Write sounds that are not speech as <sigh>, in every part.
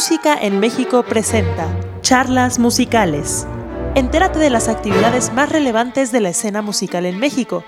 Música en México presenta Charlas Musicales. Entérate de las actividades más relevantes de la escena musical en México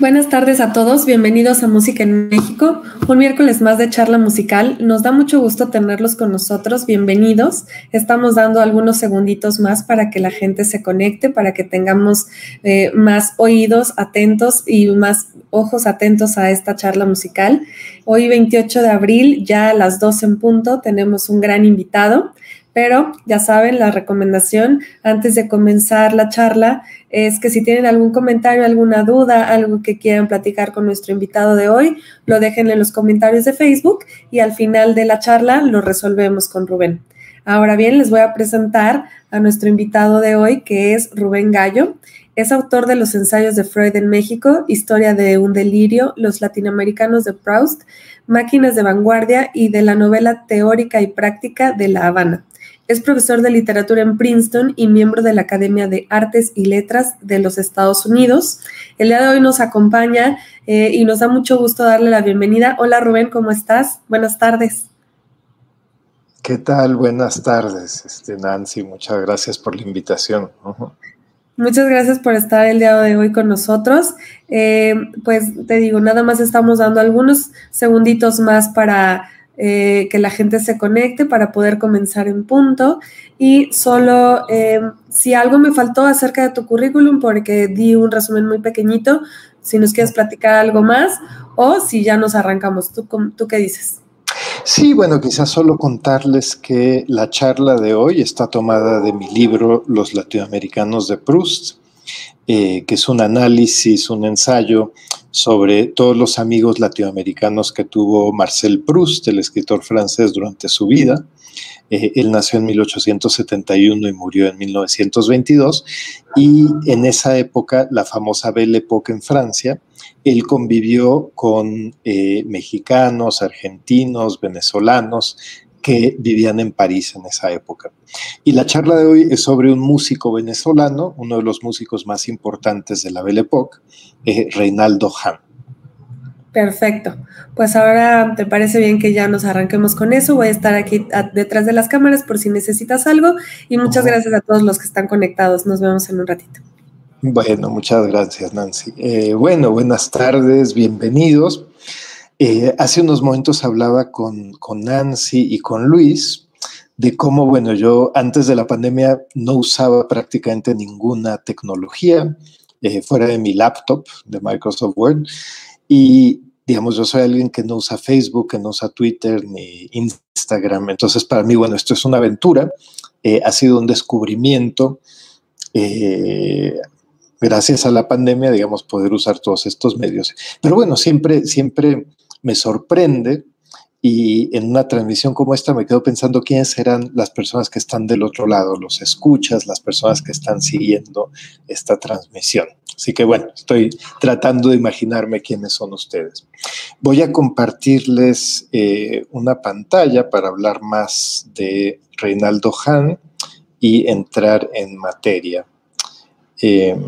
Buenas tardes a todos, bienvenidos a Música en México, un miércoles más de charla musical. Nos da mucho gusto tenerlos con nosotros, bienvenidos. Estamos dando algunos segunditos más para que la gente se conecte, para que tengamos eh, más oídos atentos y más ojos atentos a esta charla musical. Hoy 28 de abril, ya a las 12 en punto, tenemos un gran invitado. Pero ya saben, la recomendación antes de comenzar la charla es que si tienen algún comentario, alguna duda, algo que quieran platicar con nuestro invitado de hoy, lo dejen en los comentarios de Facebook y al final de la charla lo resolvemos con Rubén. Ahora bien, les voy a presentar a nuestro invitado de hoy, que es Rubén Gallo. Es autor de los ensayos de Freud en México, Historia de un delirio, Los latinoamericanos de Proust, Máquinas de vanguardia y de la novela teórica y práctica de La Habana. Es profesor de literatura en Princeton y miembro de la Academia de Artes y Letras de los Estados Unidos. El día de hoy nos acompaña eh, y nos da mucho gusto darle la bienvenida. Hola Rubén, ¿cómo estás? Buenas tardes. ¿Qué tal? Buenas tardes, este, Nancy. Muchas gracias por la invitación. Muchas gracias por estar el día de hoy con nosotros. Eh, pues te digo, nada más estamos dando algunos segunditos más para eh, que la gente se conecte para poder comenzar en punto. Y solo em, si algo me faltó acerca de tu currículum, porque di un resumen muy pequeñito, si nos quieres platicar algo más o si ya nos arrancamos. ¿Tú, tú qué dices? Sí, bueno, quizás solo contarles que la charla de hoy está tomada de mi libro Los latinoamericanos de Proust, eh, que es un análisis, un ensayo sobre todos los amigos latinoamericanos que tuvo Marcel Proust, el escritor francés, durante su vida. Eh, él nació en 1871 y murió en 1922. Y en esa época, la famosa Belle Époque en Francia, él convivió con eh, mexicanos, argentinos, venezolanos, que vivían en París en esa época. Y la charla de hoy es sobre un músico venezolano, uno de los músicos más importantes de la Belle Époque, eh, Reinaldo Hahn. Perfecto. Pues ahora te parece bien que ya nos arranquemos con eso. Voy a estar aquí detrás de las cámaras por si necesitas algo y muchas gracias a todos los que están conectados. Nos vemos en un ratito. Bueno, muchas gracias Nancy. Eh, bueno, buenas tardes, bienvenidos. Eh, hace unos momentos hablaba con, Nancy y con Luis de cómo, bueno, yo antes de la pandemia no usaba prácticamente ninguna tecnología eh, fuera de mi laptop de Microsoft Word y digamos, yo soy alguien que no usa Facebook, que no usa Twitter ni Instagram. Entonces, para mí, bueno, esto es una aventura, eh, ha sido un descubrimiento. gracias a la pandemia, digamos, poder usar todos estos medios. Pero bueno, siempre, siempre me sorprende y en una transmisión como esta me quedo pensando quiénes serán las personas que están del otro lado, los escuchas, las personas que están siguiendo esta transmisión. Así que bueno, estoy tratando de imaginarme quiénes son ustedes. Voy a compartirles eh, una pantalla para hablar más de Reinaldo Hahn y entrar en materia. Em,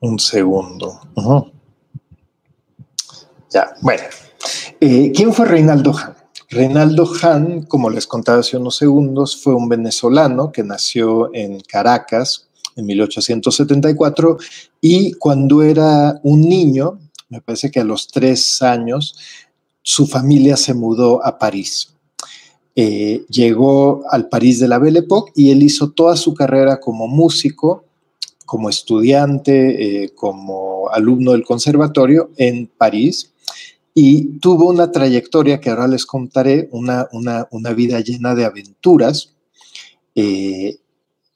un segundo. Ya, bueno. Eh, ¿Quién fue Reinaldo Hahn? Reinaldo Hahn, como les contaba hace unos segundos, fue un venezolano que nació en Caracas en 1874 y cuando era un niño, me parece que a los tres años, su familia se mudó a París. Eh, llegó al París de la Belle Époque y él hizo toda su carrera como músico, como estudiante, eh, como alumno del conservatorio en París y tuvo una trayectoria que ahora les contaré, una, una, vida llena de aventuras. Eh,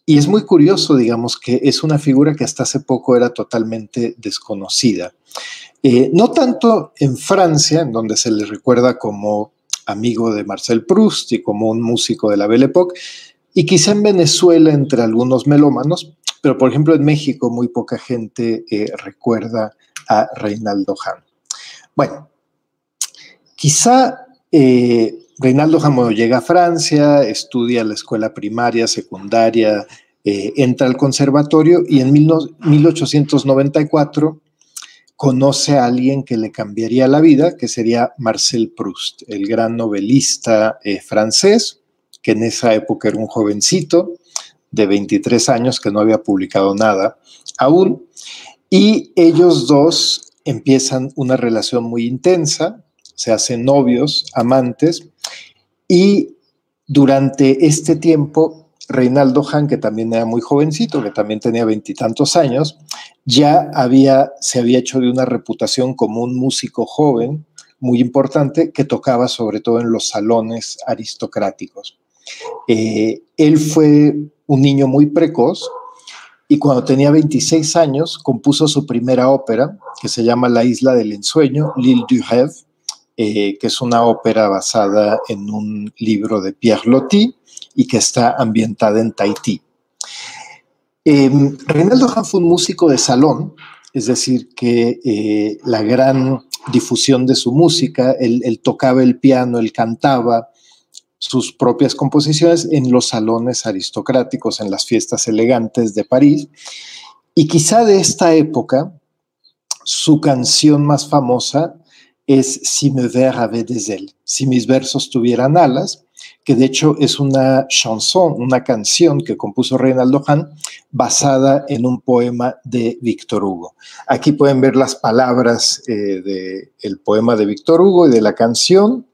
y es muy curioso, digamos, que es una figura que hasta hace poco era totalmente desconocida. Eh, no tanto en Francia, en donde se le recuerda como amigo de Marcel Proust y como un músico de la Belle Époque, y quizá en Venezuela entre algunos melómanos, pero por ejemplo en México muy poca gente eh, recuerda a Reinaldo Hahn. Bueno, Quizá eh, Reinaldo Jamón llega a Francia, estudia la escuela primaria, secundaria, eh, entra al conservatorio y en 1894 conoce a alguien que le cambiaría la vida, que sería Marcel Proust, el gran novelista eh, francés, que en esa época era un jovencito de 23 años que no había publicado nada aún. Y ellos dos empiezan una relación muy intensa, se hacen novios, amantes, y durante este tiempo, Reinaldo Hahn, que también era muy jovencito, que también tenía veintitantos años, ya había, se había hecho de una reputación como un músico joven muy importante que tocaba sobre todo en los salones aristocráticos. Eh, él fue un niño muy precoz y cuando tenía 26 años compuso su primera ópera que se llama La isla del ensueño, L'île du rêve, eh, que es una ópera basada en un libro de Pierre Loti y que está ambientada en Tahití. Eh, Reinaldo Hahn fue un músico de salón, es decir, que eh, la gran difusión de su música, él, tocaba el piano, él cantaba sus propias composiciones en los salones aristocráticos, en las fiestas elegantes de París. Y quizá de esta época, su canción más famosa es Si me vers avait des ailes, si mis versos tuvieran alas, que de hecho es una chanson, una canción que compuso Reinaldo Hahn basada en un poema de Víctor Hugo. Aquí pueden ver las palabras eh, del poema de Víctor Hugo y de la canción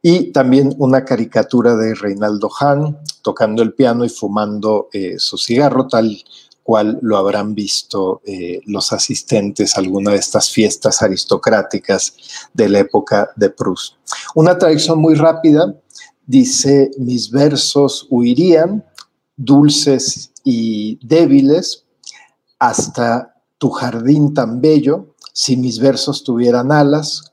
y también una caricatura de Reinaldo Hahn tocando el piano y fumando eh, su cigarro, tal cual lo habrán visto eh, los asistentes a alguna de estas fiestas aristocráticas de la época de Proust. Una traducción muy rápida dice, mis versos huirían, dulces y débiles, hasta tu jardín tan bello, si mis versos tuvieran alas,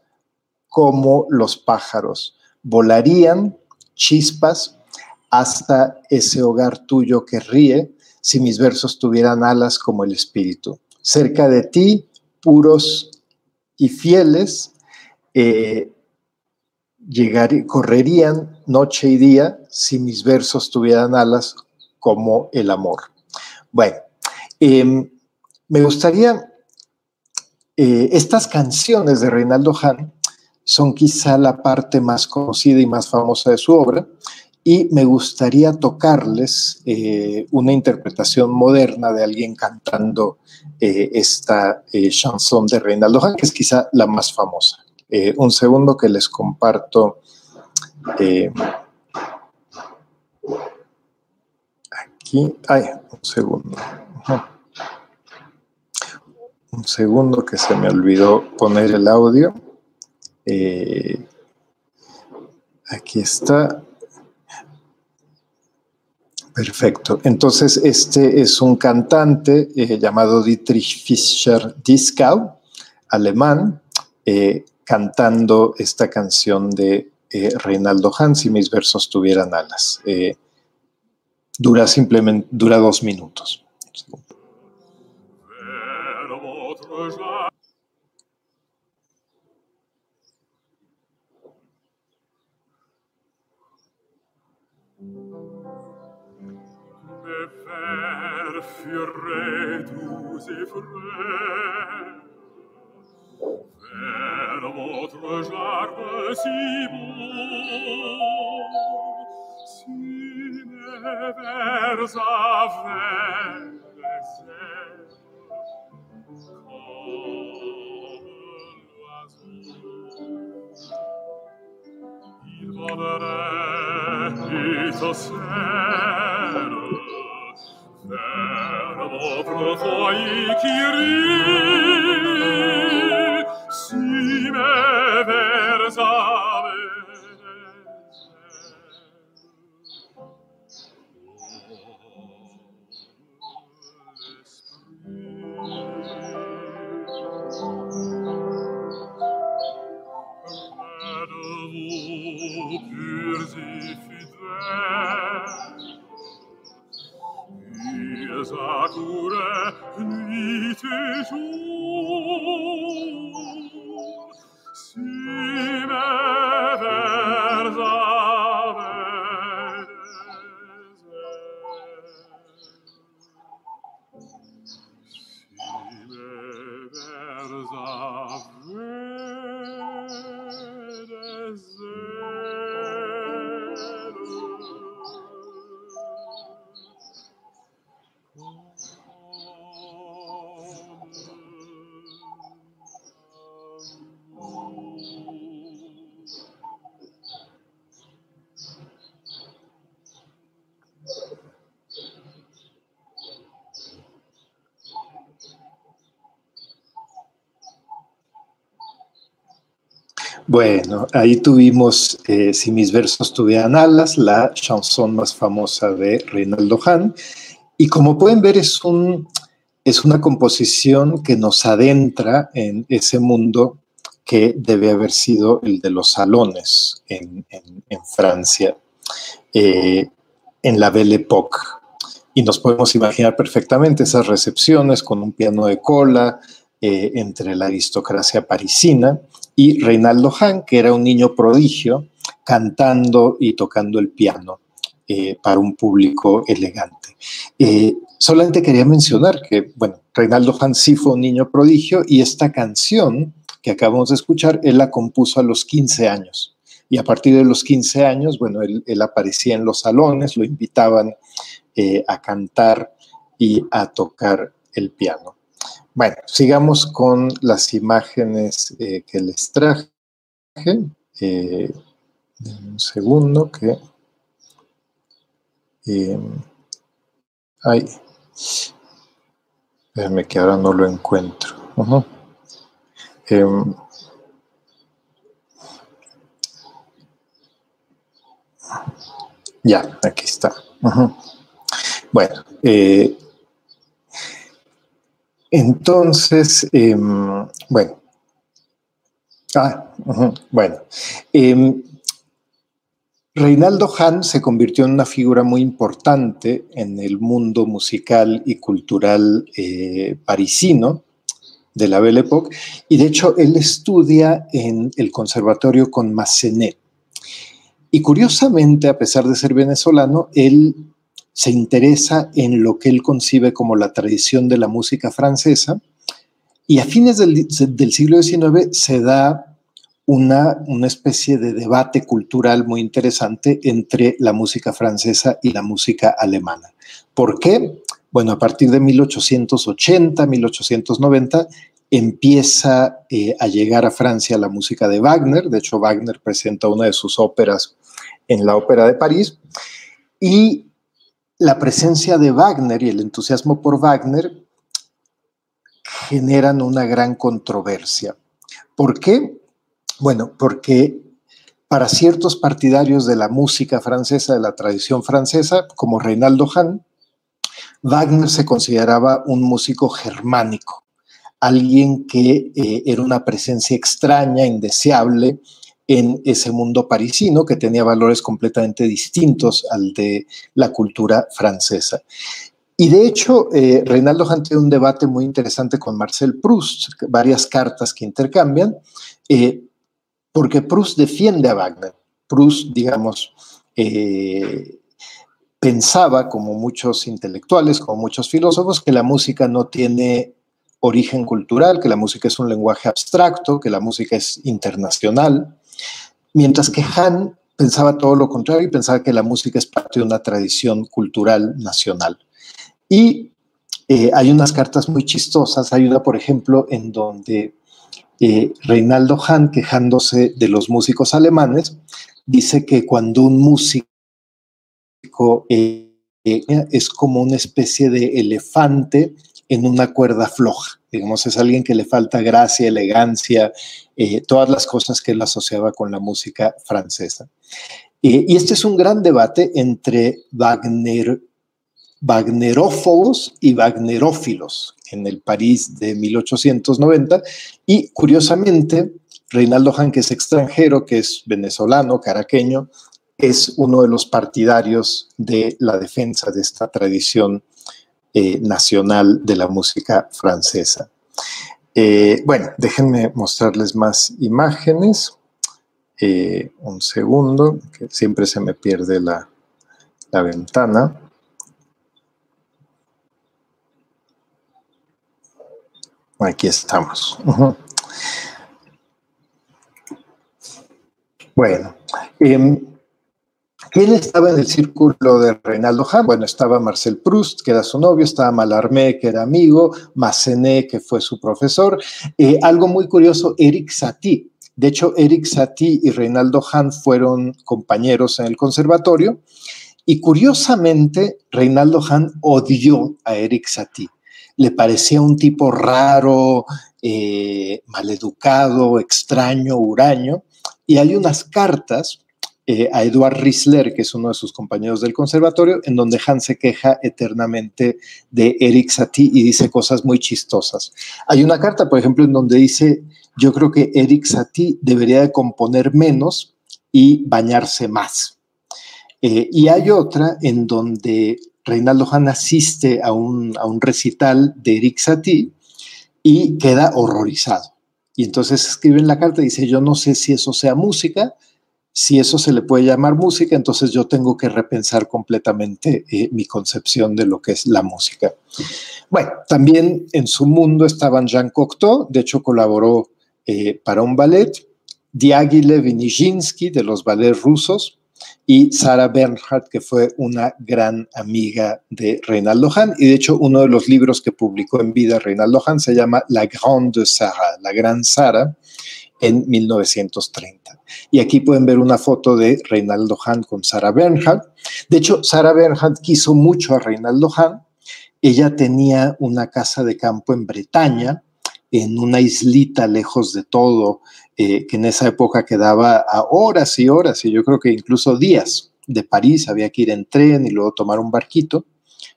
como los pájaros. Volarían chispas hasta ese hogar tuyo que ríe, si mis versos tuvieran alas como el espíritu. Cerca de ti, puros y fieles, eh, correrían noche y día si mis versos tuvieran alas como el amor. Bueno, em, me gustaría, eh, estas canciones de Reinaldo Hahn son quizá la parte más conocida y más famosa de su obra, y me gustaría tocarles eh, una interpretación moderna de alguien cantando eh, esta chanson de Reinaldo Hahn, que es quizá la más famosa. Eh, un segundo que les comparto. Eh, aquí, ay, un segundo. Un segundo que se me olvidó poner el audio. Eh, aquí está. Perfecto. Entonces, este es un cantante llamado Dietrich Fischer-Dieskau, alemán, cantando esta canción de eh, Reinaldo Hahn, si mis versos tuvieran alas. Eh, dura simplemente, dura dos minutos. per firetus et frères vers votre jarbe si bon si vers avec Il volerait, et se serre, fermo profoi Kyrie, si me versa. Bueno, ahí tuvimos eh, Si mis versos tuvieran alas, la chanson más famosa de Reinaldo Hahn. Y como pueden ver, es, un, es una composición que nos adentra en ese mundo que debe haber sido el de los salones en, Francia, eh, en la Belle Époque. Y nos podemos imaginar perfectamente esas recepciones con un piano de cola, eh, entre la aristocracia parisina y Reinaldo Hahn, que era un niño prodigio, cantando y tocando el piano eh, para un público elegante. Eh, solamente quería mencionar que, bueno, Reinaldo Hahn sí fue un niño prodigio y esta canción que acabamos de escuchar, él la compuso a los 15 años. Y a partir de los 15 años, bueno, él, aparecía en los salones, lo invitaban a cantar y a tocar el piano. Bueno, sigamos con las imágenes eh, que les traje. Eh, un segundo que... Eh, ay, que ahora no lo encuentro. Em, ya, aquí está. Bueno, eh, entonces, em, bueno. Ah, bueno. Em, Reinaldo Hahn se convirtió en una figura muy importante en el mundo musical y cultural eh, parisino de la Belle Époque, y de hecho él estudia en el conservatorio con Massenet. Y curiosamente, a pesar de ser venezolano, él se interesa en lo que él concibe como la tradición de la música francesa y a fines del, siglo XIX se da una, una, especie de debate cultural muy interesante entre la música francesa y la música alemana. ¿Por qué? Bueno, a partir de 1880, 1890, empieza eh, a llegar a Francia la música de Wagner. De hecho, Wagner presenta una de sus óperas en la Ópera de París. Y la presencia de Wagner y el entusiasmo por Wagner generan una gran controversia. ¿Por qué? Bueno, porque para ciertos partidarios de la música francesa, de la tradición francesa, como Reinaldo Hahn, Wagner se consideraba un músico germánico, alguien que eh, era una presencia extraña, indeseable, en ese mundo parisino que tenía valores completamente distintos al de la cultura francesa. Y de hecho, eh, Reinaldo Hahn tiene un debate muy interesante con Marcel Proust, varias cartas que intercambian, eh, porque Proust defiende a Wagner. Proust, digamos, eh, pensaba, como muchos intelectuales, como muchos filósofos, que la música no tiene origen cultural, que la música es un lenguaje abstracto, que la música es internacional, Mientras que Han pensaba todo lo contrario y pensaba que la música es parte de una tradición cultural nacional. Y eh, hay unas cartas muy chistosas. Hay una, por ejemplo, en donde eh, Reinaldo Hahn, quejándose de los músicos alemanes, dice que cuando un músico eh, es como una especie de elefante en una cuerda floja. Digamos, es alguien que le falta gracia, elegancia, eh, todas las cosas que él asociaba con la música francesa. Eh, y este es un gran debate entre Wagner, Wagnerófobos y Wagnerófilos en el París de 1890. Y curiosamente, Reinaldo Hahn, que es extranjero, que es venezolano, caraqueño, es uno de los partidarios de la defensa de esta tradición eh, nacional de la música francesa. Eh, bueno, déjenme mostrarles más imágenes. Eh, un segundo, que siempre se me pierde la, ventana. Aquí estamos. Bueno, em, ¿Quién estaba en el círculo de Reinaldo Hahn? Bueno, estaba Marcel Proust, que era su novio, estaba Mallarmé, que era amigo, Massenet, que fue su profesor. Eh, algo muy curioso, Eric Satie. De hecho, Eric Satie y Reinaldo Hahn fueron compañeros en el conservatorio y curiosamente, Reinaldo Hahn odió a Eric Satie. Le parecía un tipo raro, eh, maleducado, extraño, huraño. Y hay unas cartas eh, a Eduard Risler, que es uno de sus compañeros del conservatorio, en donde Han se queja eternamente de Eric Satie y dice cosas muy chistosas. Hay una carta, por ejemplo, en donde dice, yo creo que Eric Satie debería de componer menos y bañarse más. Eh, y hay otra en donde Reinaldo Han asiste a un, a un recital de Eric Satie y queda horrorizado. Y entonces escribe en la carta, dice, yo no sé si eso sea música, si eso se le puede llamar música, entonces yo tengo que repensar completamente eh, mi concepción de lo que es la música. Bueno, también en su mundo estaban Jean Cocteau, de hecho colaboró eh, para un ballet, Diaghilev y Nijinsky de los ballets rusos, y Sara Bernhardt, que fue una gran amiga de Reinaldo Hahn. Y de hecho, uno de los libros que publicó en vida Reinaldo Hahn se llama La Grande Sara, La Gran Sara, en 1930. Y aquí pueden ver una foto de Reinaldo Hahn con Sara Bernhardt. De hecho, Sara Bernhardt quiso mucho a Reinaldo Hahn. Ella tenía una casa de campo en Bretaña, en una islita lejos de todo, eh, que en esa época quedaba a horas y horas, y yo creo que incluso días de París, había que ir en tren y luego tomar un barquito.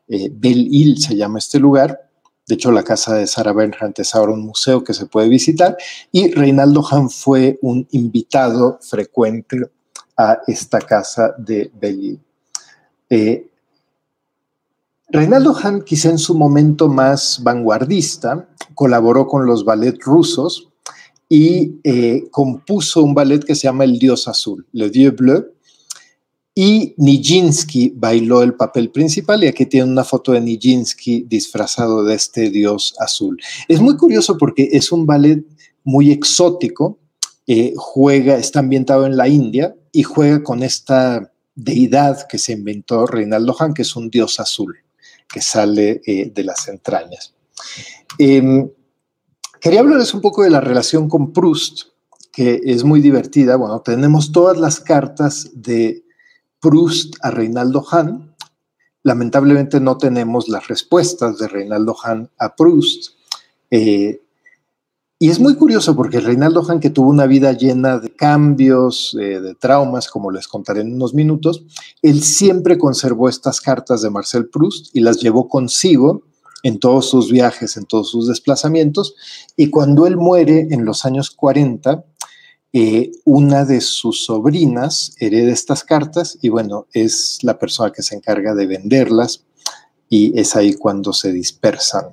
Eh, Belle-Île se llama este lugar. De hecho, la casa de Sarah Bernhardt es ahora un museo que se puede visitar. Y Reinaldo Hahn fue un invitado frecuente a esta casa de Belle-Île. Eh, Reinaldo Hahn, quizá en su momento más vanguardista, colaboró con los ballets rusos y eh, compuso un ballet que se llama El Dios Azul, Le Dieu Bleu, y Nijinsky bailó el papel principal y aquí tiene una foto de Nijinsky disfrazado de este dios azul. Es muy curioso porque es un ballet muy exótico, eh, juega, está ambientado en la India y juega con esta deidad que se inventó Reinaldo Hahn, que es un dios azul que sale eh, de las entrañas. Em, quería hablarles un poco de la relación con Proust, que es muy divertida. Bueno, tenemos todas las cartas de Proust a Reinaldo Hahn. Lamentablemente no tenemos las respuestas de Reinaldo Hahn a Proust. Eh, y es muy curioso porque Reinaldo Hahn, que tuvo una vida llena de cambios, eh, de traumas, como les contaré en unos minutos, él siempre conservó estas cartas de Marcel Proust y las llevó consigo en todos sus viajes, en todos sus desplazamientos. Y cuando él muere en los años 40, eh, una de sus sobrinas hereda estas cartas y bueno, es la persona que se encarga de venderlas y es ahí cuando se dispersan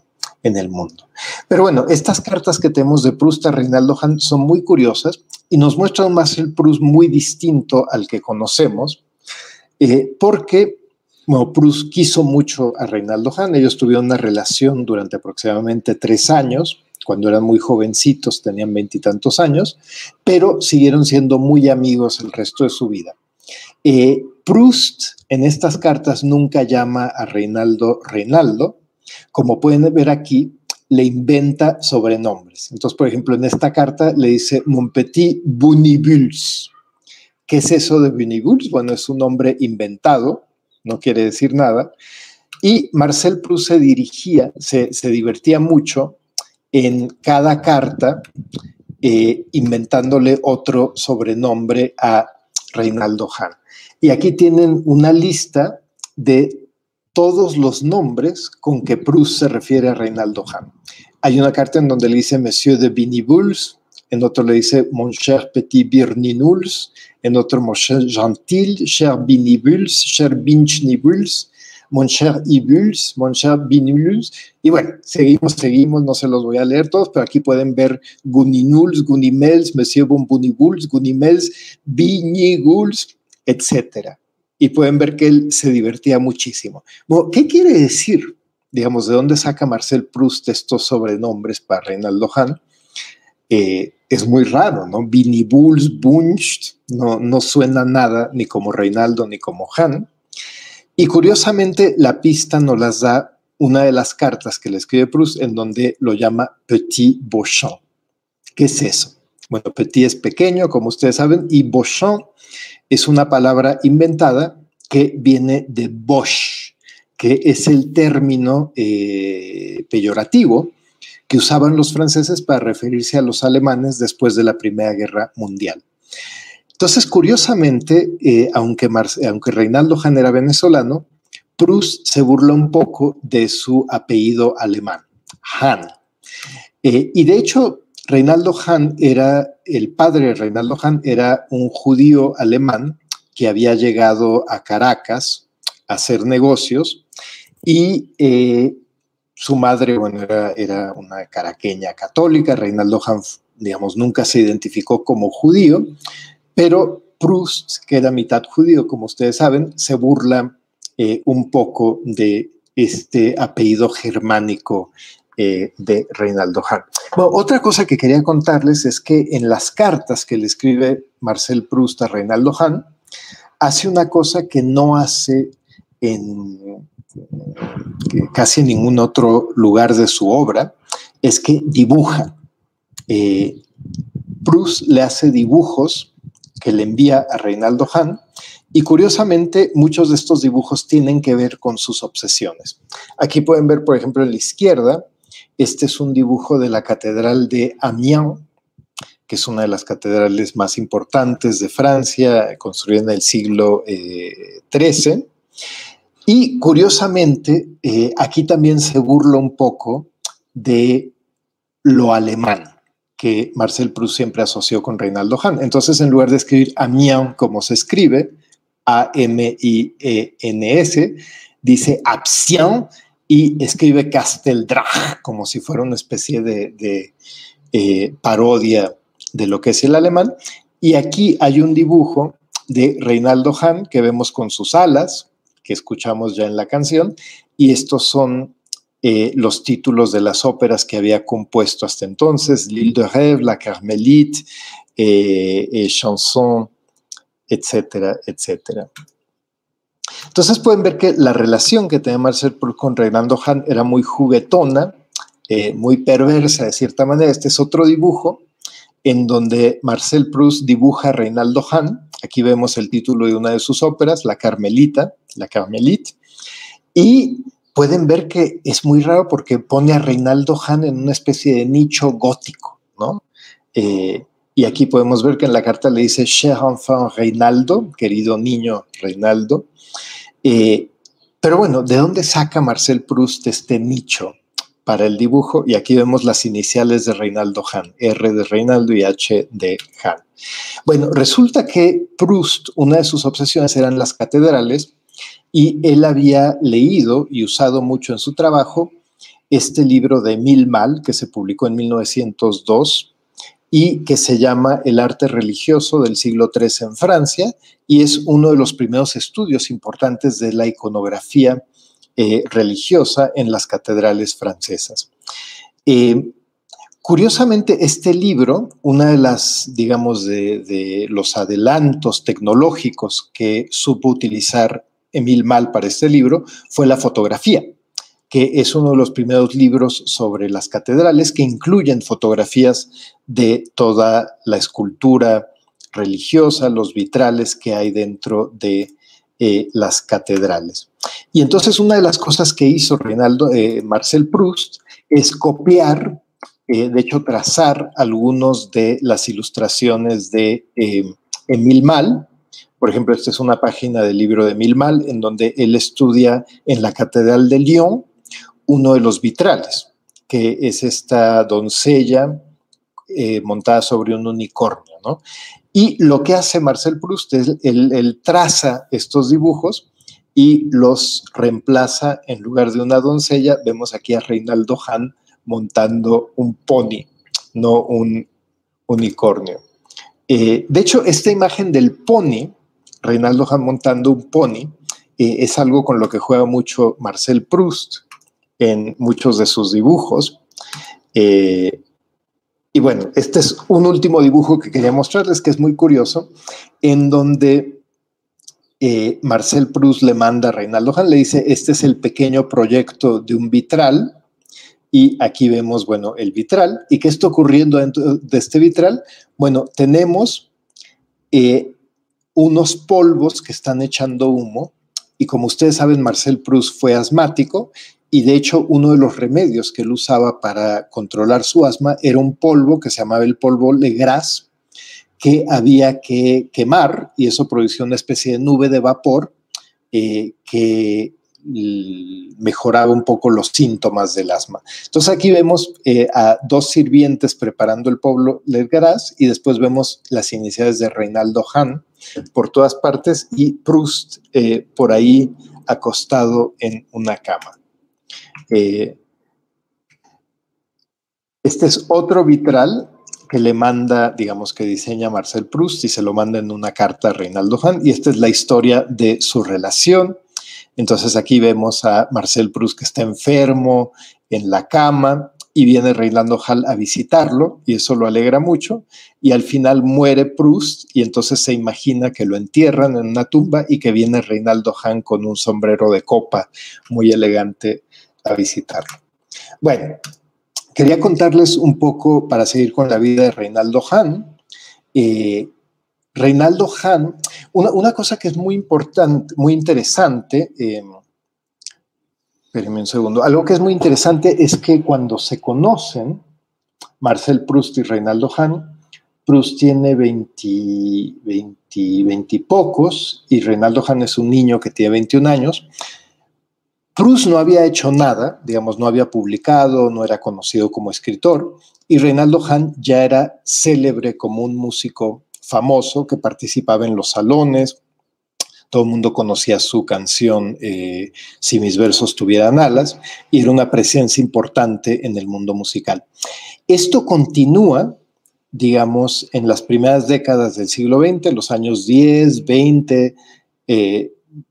en el mundo. Pero bueno, estas cartas que tenemos de Proust a Reinaldo Hahn son muy curiosas y nos muestran más el Proust muy distinto al que conocemos, eh, porque bueno, Proust quiso mucho a Reinaldo Hahn, ellos tuvieron una relación durante aproximadamente tres años, cuando eran muy jovencitos, tenían veintitantos años, pero siguieron siendo muy amigos el resto de su vida. Eh, Proust en estas cartas nunca llama a Reinaldo Reinaldo, como pueden ver aquí, le inventa sobrenombres. Entonces, por ejemplo, en esta carta le dice Mon petit Bunibuls. ¿Qué es eso de Bunibuls? Bueno, es un nombre inventado, no quiere decir nada. Y Marcel Proust se dirigía, se, divertía mucho en cada carta eh, inventándole otro sobrenombre a Reinaldo Hahn. Y aquí tienen una lista de todos los nombres con que Proust se refiere a Reinaldo Hahn. Hay una carta en donde le dice Monsieur de Binibuls, en otro le dice Mon cher petit Birninuls, en otro Mon cher gentil, cher Binibuls, cher Binchnibuls, Mon cher Ibuls, Mon cher. Y bueno, seguimos, seguimos, no se los voy a leer todos, pero aquí pueden ver Guninuls, Gunimels, Monsieur Bonbunibuls, Gunimels, Biniguls, etcétera y pueden ver que él se divertía muchísimo. ¿Qué quiere decir? Digamos, ¿de dónde saca Marcel Proust estos sobrenombres para Reinaldo Hahn? eh, es muy raro, ¿no? Binibuls Buncht no, no suena nada ni como Reinaldo ni como Han. Y curiosamente, la pista nos las da una de las cartas que le escribe Proust en donde lo llama Petit Beauchamp. ¿Qué es eso? Bueno, Petit es pequeño, como ustedes saben, y Beauchamp es una palabra inventada que viene de Bosch, que es el término eh, peyorativo que usaban los franceses para referirse a los alemanes después de la Primera Guerra Mundial. Entonces, curiosamente, eh, aunque, Reinaldo Hahn era venezolano, Proust se burla un poco de su apellido alemán, Hahn. Eh, y de hecho, Reinaldo Hahn era, el padre de Reinaldo Hahn era un judío alemán que había llegado a Caracas a hacer negocios y eh, su madre, bueno, era, una caraqueña católica, Reinaldo Hahn, digamos, nunca se identificó como judío, pero Proust, que era mitad judío, como ustedes saben, se burla eh, un poco de este apellido germánico eh, de Reinaldo Hahn. otra cosa que quería contarles es que en las cartas que le escribe Marcel Proust a Reinaldo Hahn, hace una cosa que no hace en casi en ningún otro lugar de su obra, es que dibuja. Eh, Proust le hace dibujos que le envía a Reinaldo Hahn y curiosamente muchos de estos dibujos tienen que ver con sus obsesiones. Aquí pueden ver, por ejemplo, en la izquierda, este es un dibujo de la Catedral de Amiens, que es una de las catedrales más importantes de Francia, construida en el siglo XIII. Eh, y curiosamente, eh, aquí también se burla un poco de lo alemán que Marcel Proust siempre asoció con Reinaldo Hahn. Entonces, en lugar de escribir Amiens como se escribe, A-M-I-E-N-S, dice Absien y escribe Casteldrach como si fuera una especie de, eh, parodia de lo que es el alemán. Y aquí hay un dibujo de Reinaldo Hahn que vemos con sus alas, que escuchamos ya en la canción, y estos son eh, los títulos de las óperas que había compuesto hasta entonces, L'Île de Rêve, La Carmelite, eh, eh, Chanson, etcétera, etcétera. Entonces pueden ver que la relación que tenía Marcel Proust con Reinaldo Hahn era muy juguetona, muy perversa de cierta manera. Este es otro dibujo en donde Marcel Proust dibuja a Reinaldo Hahn. Aquí vemos el título de una de sus óperas, La Carmelita, La Carmelite. Y pueden ver que es muy raro porque pone a Reinaldo Hahn en una especie de nicho gótico, ¿no? Eh, y aquí podemos ver que en la carta le dice Cher enfant Reinaldo, querido niño Reinaldo. Eh, pero bueno, ¿de dónde saca Marcel Proust este nicho? para el dibujo y aquí vemos las iniciales de Reinaldo Hahn, R de Reinaldo y H de Hahn. Bueno, resulta que Proust, una de sus obsesiones eran las catedrales y él había leído y usado mucho en su trabajo este libro de Mil Mal que se publicó en 1902 y que se llama El arte religioso del siglo III en Francia y es uno de los primeros estudios importantes de la iconografía eh, religiosa en las catedrales francesas. Eh, curiosamente, este libro, una de las, digamos, de, los adelantos tecnológicos que supo utilizar Emil Mal para este libro fue la fotografía que es uno de los primeros libros sobre las catedrales que incluyen fotografías de toda la escultura religiosa, los vitrales que hay dentro de eh, las catedrales. Y entonces una de las cosas que hizo Reinaldo, eh, Marcel Proust es copiar, eh, de hecho trazar algunos de las ilustraciones de Emil Mal. Por ejemplo, esta es una página del libro de Emil Mal en donde él estudia en la Catedral de Lyon uno de los vitrales, que es esta doncella montada sobre un unicornio, ¿no? Y lo que hace Marcel Proust es, él, traza estos dibujos y los reemplaza en lugar de una doncella. Vemos aquí a Reinaldo Hahn montando un pony, no un unicornio. Eh, de hecho, esta imagen del pony, Reinaldo montando un pony, eh, es algo con lo que juega mucho Marcel Proust en muchos de sus dibujos. Eh, y bueno, este es un último dibujo que quería mostrarles, que es muy curioso, en donde eh, Marcel Proust le manda a Reinaldo Hahn, le dice, este es el pequeño proyecto de un vitral, y aquí vemos, bueno, el vitral. ¿Y qué está ocurriendo dentro de este vitral? Bueno, tenemos unos polvos que están echando humo, y como ustedes saben, Marcel Proust fue asmático, y de hecho uno de los remedios que él usaba para controlar su asma era un polvo que se llamaba el polvo Legras, que había que quemar y eso producía una especie de nube de vapor eh, que mejoraba un poco los síntomas del asma. Entonces aquí vemos eh, a dos sirvientes preparando el polvo Legras y después vemos las iniciales de Reinaldo Hahn por todas partes y Proust eh, por ahí acostado en una cama. Eh, este es otro vitral que le manda, digamos que diseña Marcel Proust y se lo manda en una carta a Reinaldo Hahn y esta es la historia de su relación. Entonces aquí vemos a Marcel Proust que está enfermo en la cama y viene Reinaldo Hall a visitarlo y eso lo alegra mucho y al final muere Proust y entonces se imagina que lo entierran en una tumba y que viene Reinaldo Hahn con un sombrero de copa muy elegante a visitarlo. Bueno, quería contarles un poco para seguir con la vida de Reinaldo Hahn. Eh, Reinaldo Hahn, una, cosa que es muy importante, muy interesante, eh, un segundo, algo que es muy interesante es que cuando se conocen, Marcel Proust y Reinaldo Hahn, Proust tiene 20, 20, 20 y pocos y Reinaldo Hahn es un niño que tiene 21 años. Proust no había hecho nada, digamos, no había publicado, no era conocido como escritor, y Reinaldo Hahn ya era célebre como un músico famoso que participaba en los salones. Todo el mundo conocía su canción eh, Si mis versos tuvieran alas y era una presencia importante en el mundo musical. Esto continúa, digamos, en las primeras décadas del siglo XX, los años 10, 20,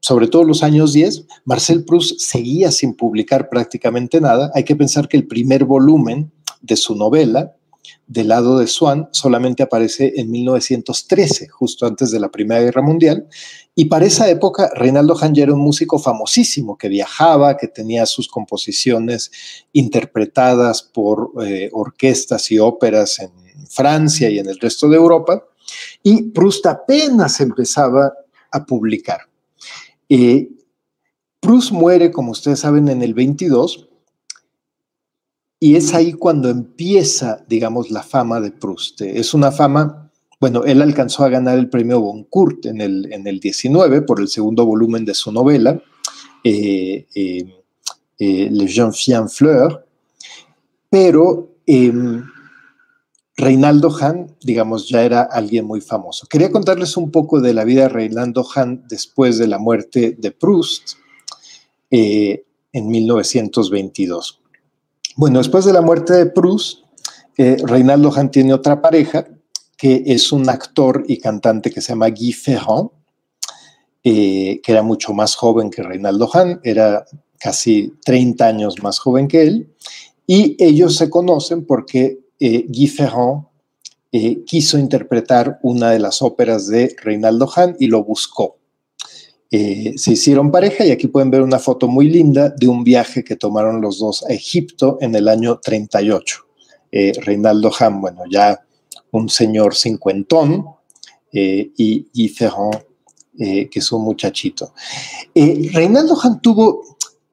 sobre todo los años 10, Marcel Proust seguía sin publicar prácticamente nada. Hay que pensar que el primer volumen de su novela, Del lado de Swan, solamente aparece en 1913, justo antes de la Primera Guerra Mundial. Y para esa época, Reinaldo Hahn era un músico famosísimo que viajaba, que tenía sus composiciones interpretadas por eh, orquestas y óperas en Francia y en el resto de Europa. Y Proust apenas empezaba a publicar. Eh, Proust muere, como ustedes saben, en el 22 y es ahí cuando empieza, digamos, la fama de Proust. Es una fama, bueno, él alcanzó a ganar el premio Goncourt en el, en el 19 por el segundo volumen de su novela, eh, eh, eh Le Jeune Fille Fleur, pero em, Reinaldo Hahn, digamos, ya era alguien muy famoso. Quería contarles un poco de la vida de Reinaldo Hahn después de la muerte de Proust eh, en 1922. Bueno, después de la muerte de Proust, eh, Reinaldo Hahn tiene otra pareja que es un actor y cantante que se llama Guy Ferrand, eh, que era mucho más joven que Reinaldo Hahn, era casi 30 años más joven que él, y ellos se conocen porque eh, Guy Ferrand quiso interpretar una de las óperas de Reinaldo Hahn y lo buscó. Eh, se hicieron pareja y aquí pueden ver una foto muy linda de un viaje que tomaron los dos a Egipto en el año 38. Reinaldo Hahn, bueno, ya un señor cincuentón, y Guy Ferrand, que es un muchachito. Reinaldo Hahn tuvo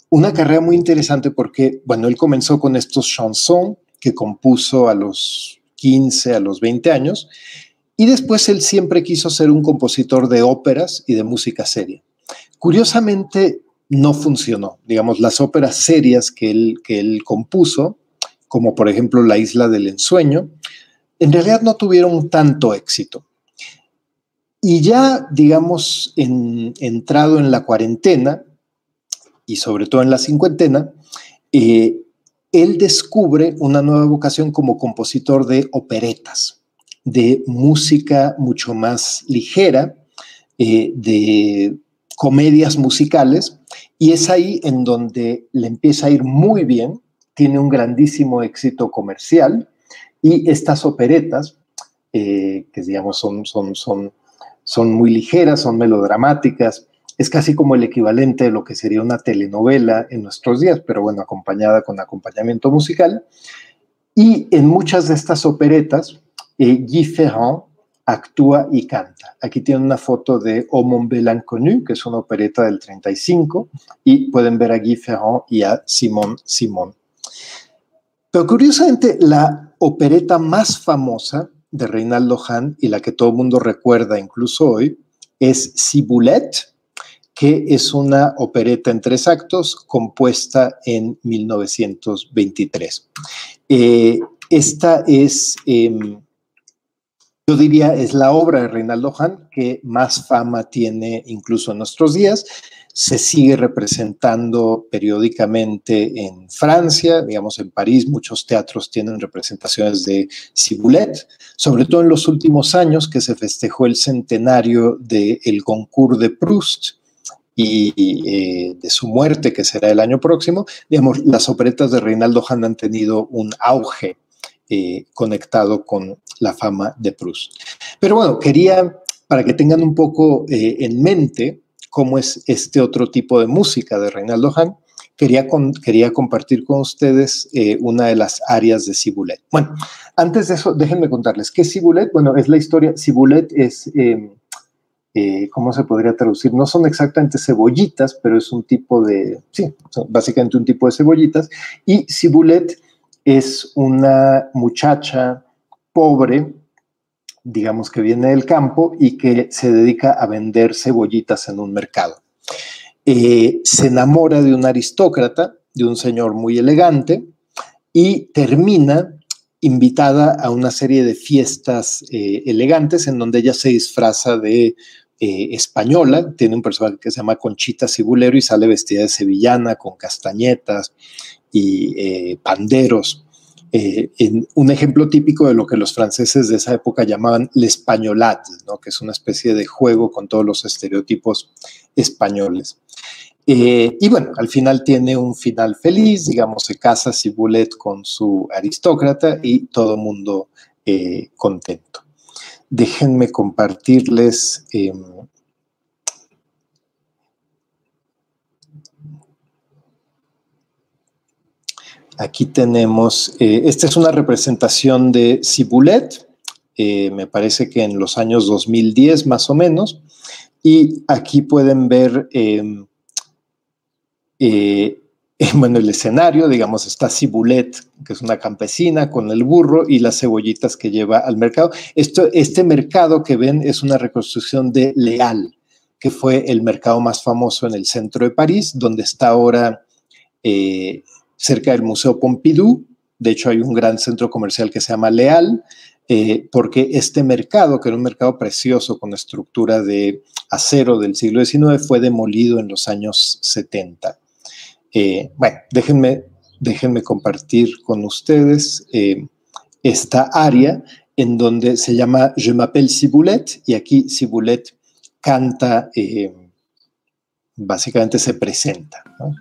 una carrera muy interesante porque, bueno, él comenzó con estos chansons que compuso a los 15, a los 20 años, y después él siempre quiso ser un compositor de óperas y de música seria. Curiosamente, no funcionó. Digamos, las óperas serias que él, que él compuso, como por ejemplo La Isla del Ensueño, en realidad no tuvieron tanto éxito. Y ya, digamos, en, entrado en la cuarentena, y sobre todo en la cincuentena, eh, él descubre una nueva vocación como compositor de operetas, de música mucho más ligera, eh, de comedias musicales, y es ahí en donde le empieza a ir muy bien, tiene un grandísimo éxito comercial, Y estas operetas, eh, que digamos son, son, son, son muy ligeras, son melodramáticas, es casi como el equivalente de lo que sería una telenovela en nuestros días, pero bueno, acompañada con acompañamiento musical. Y en muchas de estas operetas, eh, Guy Ferrand actúa y canta. Aquí tienen una foto de O Mon Bel que es una opereta del 35, y pueden ver a Guy Ferrand y a Simon Simon. Pero curiosamente, la opereta más famosa de Reinaldo Hahn y la que todo el mundo recuerda incluso hoy es Ciboulette, que es una opereta en tres actos compuesta en 1923. Eh, esta es, em, yo diría, es la obra de Reinaldo Hahn que más fama tiene incluso en nuestros días. Se sigue representando periódicamente en Francia, digamos en París, muchos teatros tienen representaciones de Ciboulette, sobre todo en los últimos años que se festejó el centenario del el Goncourt de Proust, y eh, de su muerte, que será el año próximo, digamos, las operetas de Reinaldo Hahn han tenido un auge eh, conectado con la fama de Proust. Pero bueno, quería, para que tengan un poco eh, en mente cómo es este otro tipo de música de Reinaldo Hahn, quería, quería compartir con ustedes una de las áreas de Cibulet. Bueno, antes de eso, déjenme contarles qué es Cibulet. Bueno, es la historia, Cibulet es eh, ¿cómo se podría traducir? No son exactamente cebollitas, pero es un tipo de, sí, básicamente un tipo de cebollitas. Y Cibulet es una muchacha pobre, digamos que viene del campo y que se dedica a vender cebollitas en un mercado. Eh, se enamora de un aristócrata, de un señor muy elegante, y termina invitada a una serie de fiestas eh, elegantes en donde ella se disfraza de eh, española, tiene un personaje que se llama Conchita Cibulero y sale vestida de sevillana con castañetas y eh, panderos. Eh, un ejemplo típico de lo que los franceses de esa época llamaban l'espagnolade, ¿no? que es una especie de juego con todos los estereotipos españoles. y bueno, al final tiene un final feliz, digamos, se casa con su aristócrata y todo mundo contento. Déjenme compartirles em, Aquí tenemos, eh, esta es una representación de Cibulet, eh, me parece que en los años 2010 más o menos, y aquí pueden ver em, eh, <laughs> bueno, el escenario, digamos, está Cibulet, que es una campesina con el burro y las cebollitas que lleva al mercado. Esto, este mercado que ven es una reconstrucción de Leal, que fue el mercado más famoso en el centro de París, donde está ahora eh, cerca del Museo Pompidou. De hecho, hay un gran centro comercial que se llama Leal, eh, porque este mercado, que era un mercado precioso con estructura de acero del siglo XIX, fue demolido en los años 70. Eh, bueno, déjenme, déjenme compartir con ustedes eh, esta área en donde se llama Je m'appelle Ciboulette y aquí Ciboulette canta, eh, básicamente se presenta. ¿no?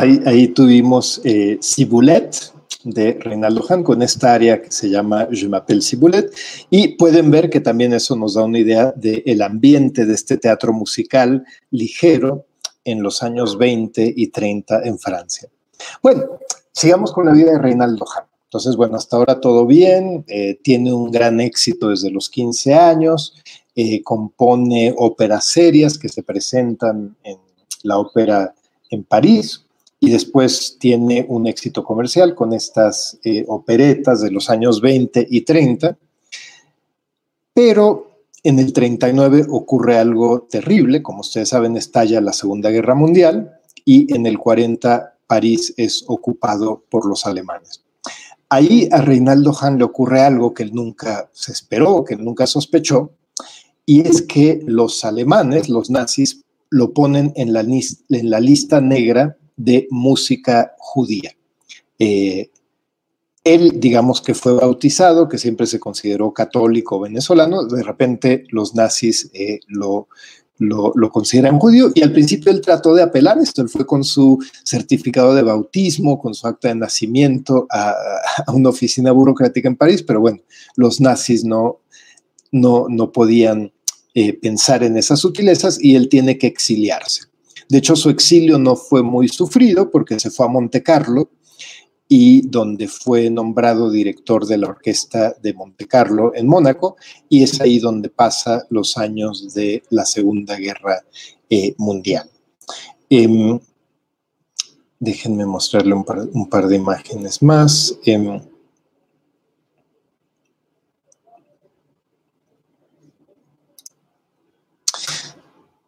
Ahí, tuvimos eh, Cibulet de Reinaldo Hahn con esta área que se llama Je m'appelle Cibulet y pueden ver que también eso nos da una idea del ambiente de este teatro musical ligero en los años 20 y 30 en Francia. Bueno, sigamos con la vida de Reinaldo Hahn. Entonces, bueno, hasta ahora todo bien, eh, tiene un gran éxito desde los 15 años, eh, compone óperas serias que se presentan en la ópera en París y después tiene un éxito comercial con estas eh, operetas de los años 20 y 30. Pero en el 39 ocurre algo terrible, como ustedes saben, estalla la Segunda Guerra Mundial y en el 40 París es ocupado por los alemanes. Ahí a Reinaldo Hahn le ocurre algo que él nunca se esperó, que él nunca sospechó, y es que los alemanes, los nazis, lo ponen en la, en la lista negra de música judía. Eh, él, digamos que fue bautizado, que siempre se consideró católico venezolano, de repente los nazis eh, lo, lo, consideran judío y al principio él trató de apelar esto, él fue con su certificado de bautismo, con su acta de nacimiento a, una oficina burocrática en París, pero bueno, los nazis no, no, no podían eh, pensar en esas sutilezas y él tiene que exiliarse. De hecho, su exilio no fue muy sufrido porque se fue a Monte Carlo y donde fue nombrado director de la orquesta de Monte Carlo en Mónaco y es ahí donde pasa los años de la Segunda Guerra eh, Mundial. Em, déjenme mostrarle un par, de imágenes más. Em,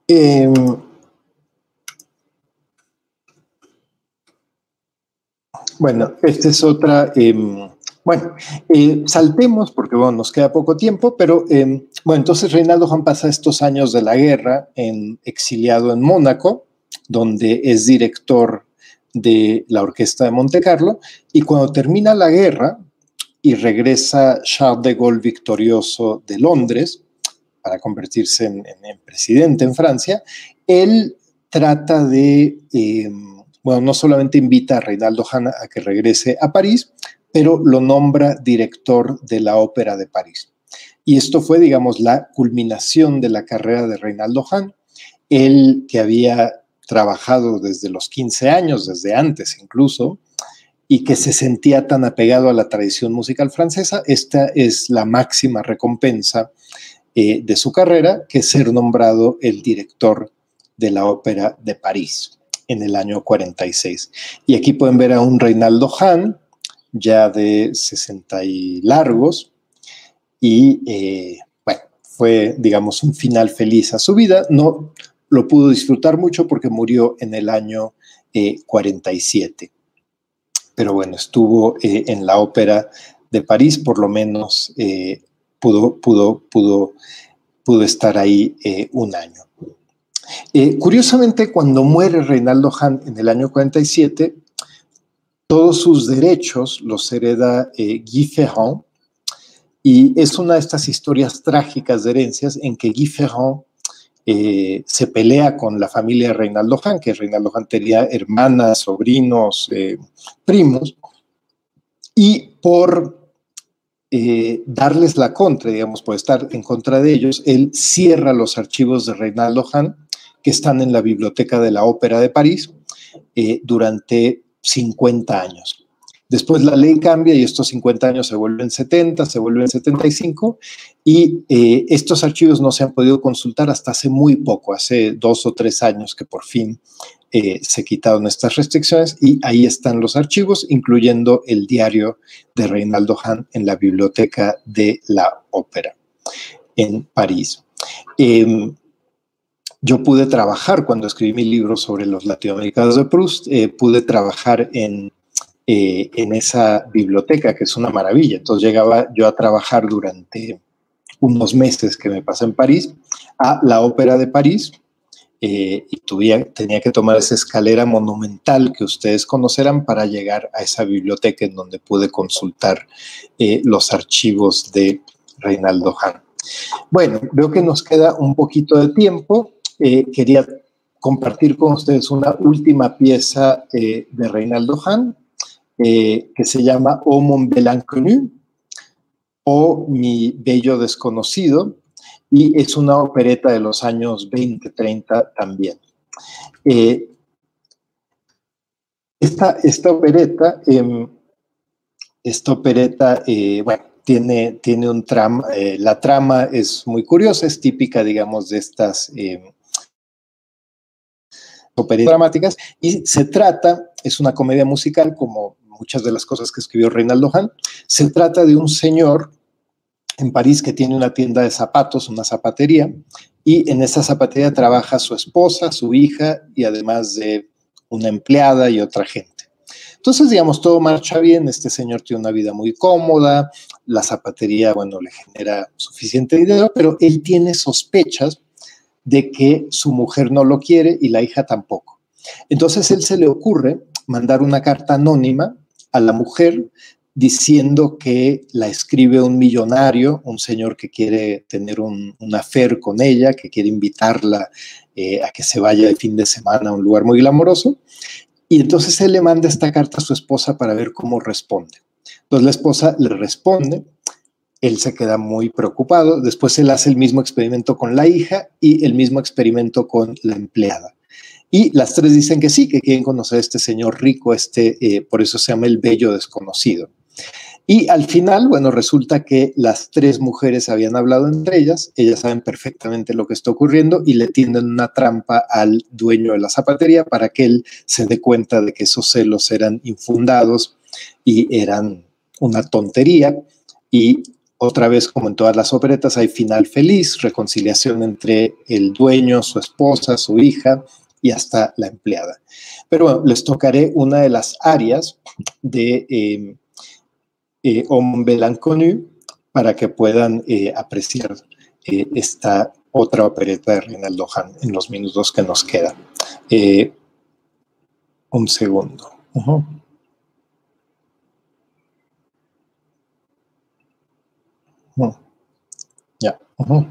em, Bueno, esta es otra. Em, bueno, eh, saltemos porque bueno, nos queda poco tiempo, pero em, bueno, entonces Reinaldo Juan pasa estos años de la guerra en, exiliado en Mónaco, donde es director de la orquesta de Monte Carlo, y cuando termina la guerra y regresa Charles de Gaulle victorioso de Londres para convertirse en, en presidente en Francia, él trata de em, bueno, no solamente invita a Reinaldo Hanna a que regrese a París, pero lo nombra director de la Ópera de París. Y esto fue, digamos, la culminación de la carrera de Reinaldo Hahn. Él que había trabajado desde los 15 años, desde antes incluso, y que se sentía tan apegado a la tradición musical francesa, esta es la máxima recompensa eh, de su carrera, que es ser nombrado el director de la Ópera de París en el año 46. Y aquí pueden ver a un Reinaldo Hahn, ya de 60 y largos, y eh, bueno, fue, digamos, un final feliz a su vida. No lo pudo disfrutar mucho porque murió en el año 47. Eh, Pero bueno, estuvo eh, en la ópera de París, por lo menos pudo, pudo, pudo, pudo estar ahí un año. Eh, curiosamente, cuando muere Reinaldo Hahn en el año 47, todos sus derechos los hereda eh, Guy Ferrand, y es una de estas historias trágicas de herencias en que Guy Ferrand eh, se pelea con la familia de Reinaldo Hahn, que Reinaldo Hahn tenía hermanas, sobrinos, primos, y por darles la contra, digamos, por estar en contra de ellos, él cierra los archivos de Reinaldo Hahn que están en la Biblioteca de la Ópera de París eh, durante 50 años. Después la ley cambia y estos 50 años se vuelven 70, se vuelven 75 y eh, estos archivos no se han podido consultar hasta hace muy poco, hace dos o tres años que por fin eh, se quitaron estas restricciones y ahí están los archivos, incluyendo el diario de Reinaldo Hahn en la Biblioteca de la Ópera en París. Em, yo pude trabajar cuando escribí mi libro sobre los latinoamericanos de Proust, eh, pude trabajar en, eh, en esa biblioteca, que es una maravilla. Entonces llegaba yo a trabajar durante unos meses que me pasé en París a la Ópera de París eh, y tenía que tomar esa escalera monumental que ustedes conocerán para llegar a esa biblioteca en donde pude consultar los archivos de Reinaldo Hahn. Bueno, veo que nos queda un poquito de tiempo. Eh, quería compartir con ustedes una última pieza eh, de Reinaldo Hahn eh, que se llama O mon bel o Mi bello desconocido y es una opereta de los años 20, 30 también. Eh, esta, esta, opereta, em, esta opereta, bueno, tiene, tiene un trama, la trama es muy curiosa, es típica, digamos, de estas em, operetas dramáticas y se trata, es una comedia musical como muchas de las cosas que escribió Reinaldo Hahn, se trata de un señor en París que tiene una tienda de zapatos, una zapatería, y en esa zapatería trabaja su esposa, su hija y además de una empleada y otra gente. Entonces, digamos, todo marcha bien, este señor tiene una vida muy cómoda, la zapatería, bueno, le genera suficiente dinero, pero él tiene sospechas de que su mujer no lo quiere y la hija tampoco. Entonces él se le ocurre mandar una carta anónima a la mujer diciendo que la escribe un millonario, un señor que quiere tener un, una afer con ella, que quiere invitarla eh, a que se vaya de fin de semana a un lugar muy glamoroso. Y entonces él le manda esta carta a su esposa para ver cómo responde. Entonces la esposa le responde él se queda muy preocupado. Después él hace el mismo experimento con la hija y el mismo experimento con la empleada. Y las tres dicen que sí, que quieren conocer a este señor rico, este, eh, por eso se llama el bello desconocido. Y al final, bueno, resulta que las tres mujeres habían hablado entre ellas, ellas saben perfectamente lo que está ocurriendo y le tienden una trampa al dueño de la zapatería para que él se dé cuenta de que esos celos eran infundados y eran una tontería. Y otra vez, como en todas las operetas, hay final feliz, reconciliación entre el dueño, su esposa, su hija y hasta la empleada. Pero bueno, les tocaré una de las áreas de eh, eh, Homme para que puedan eh, apreciar eh, esta otra opereta de Reinaldo Hahn en los minutos que nos quedan. un segundo. Hmm. Yeah. Mm -hmm.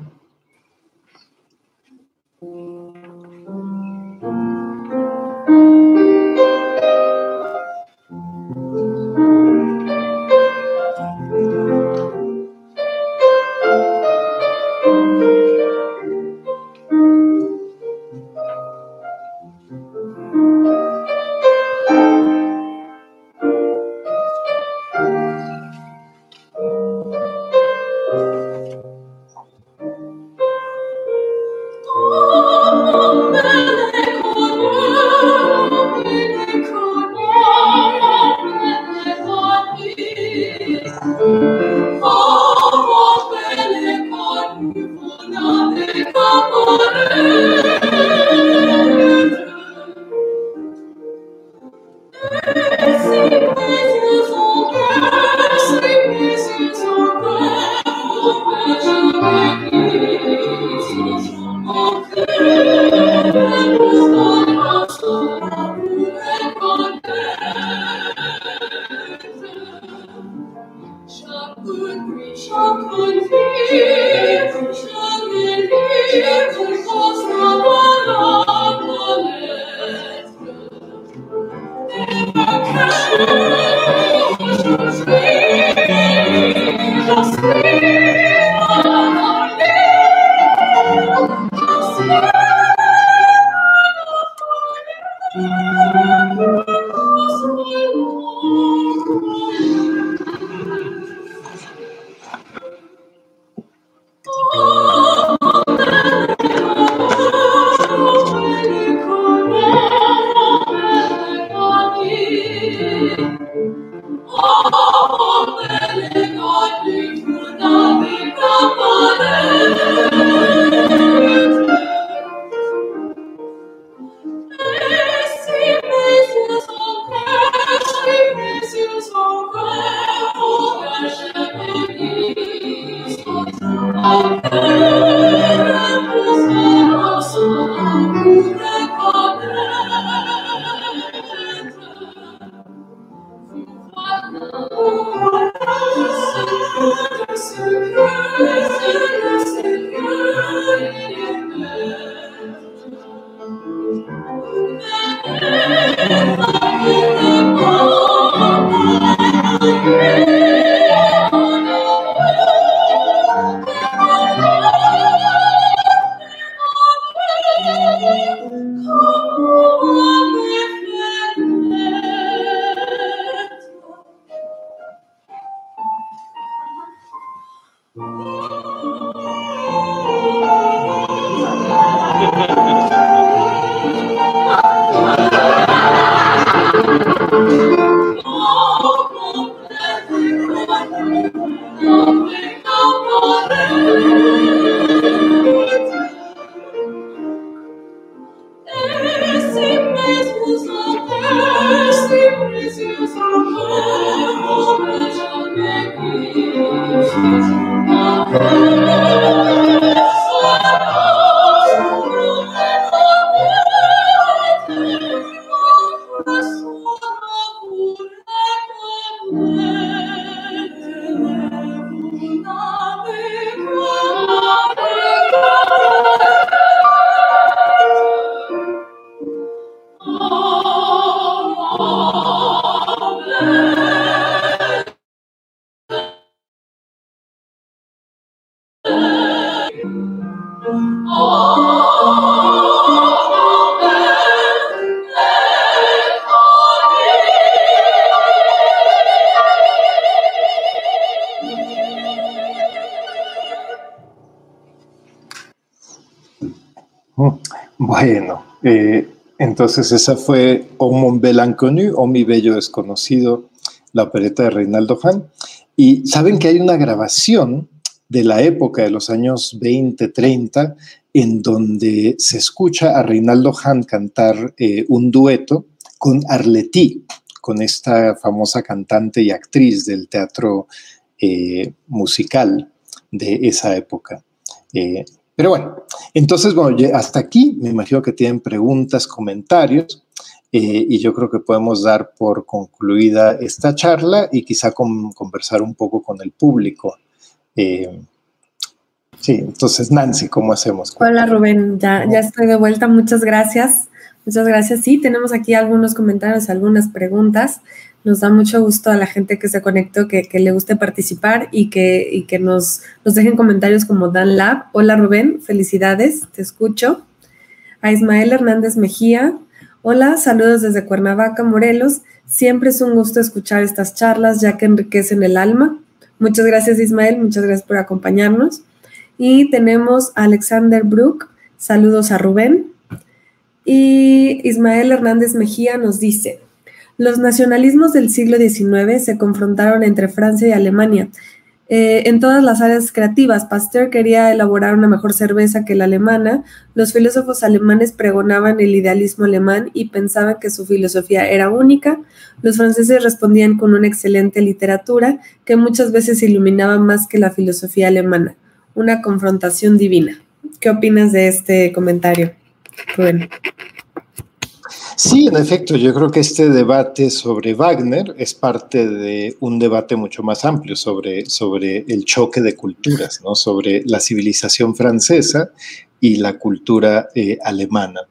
Bueno, eh, entonces esa fue O Mon Bel Inconnu o Mi Bello Desconocido, la opereta de Reinaldo Hahn. Y saben que hay una grabación de la época de los años 20, 30, en donde se escucha a Reinaldo Hahn cantar eh, un dueto con Arletty, con esta famosa cantante y actriz del teatro eh, musical de esa época. Eh, pero bueno, entonces, bueno, hasta aquí me imagino que tienen preguntas, comentarios, y yo creo que podemos dar por concluida esta charla y quizá conversar un poco con el público. Eh, sí, entonces Nancy, ¿cómo hacemos? Hola Rubén, ya, ya estoy de vuelta, muchas gracias. Muchas gracias. Sí, tenemos aquí algunos comentarios, algunas preguntas. Nos da mucho gusto a la gente que se conectó, que, que le guste participar y que, y que nos, nos dejen comentarios como Dan Lab. Hola Rubén, felicidades, te escucho. A Ismael Hernández Mejía. Hola, saludos desde Cuernavaca, Morelos. Siempre es un gusto escuchar estas charlas ya que enriquecen el alma. Muchas gracias Ismael, muchas gracias por acompañarnos. Y tenemos a Alexander Brook, saludos a Rubén. Y Ismael Hernández Mejía nos dice, los nacionalismos del siglo XIX se confrontaron entre Francia y Alemania. Eh, en todas las áreas creativas, Pasteur quería elaborar una mejor cerveza que la alemana, los filósofos alemanes pregonaban el idealismo alemán y pensaban que su filosofía era única, los franceses respondían con una excelente literatura que muchas veces iluminaba más que la filosofía alemana, una confrontación divina. ¿Qué opinas de este comentario, Rubén? Sí, en efecto, yo creo que este debate sobre Wagner es parte de un debate mucho más amplio sobre, sobre el choque de culturas, ¿no? sobre la civilización francesa y la cultura eh, alemana.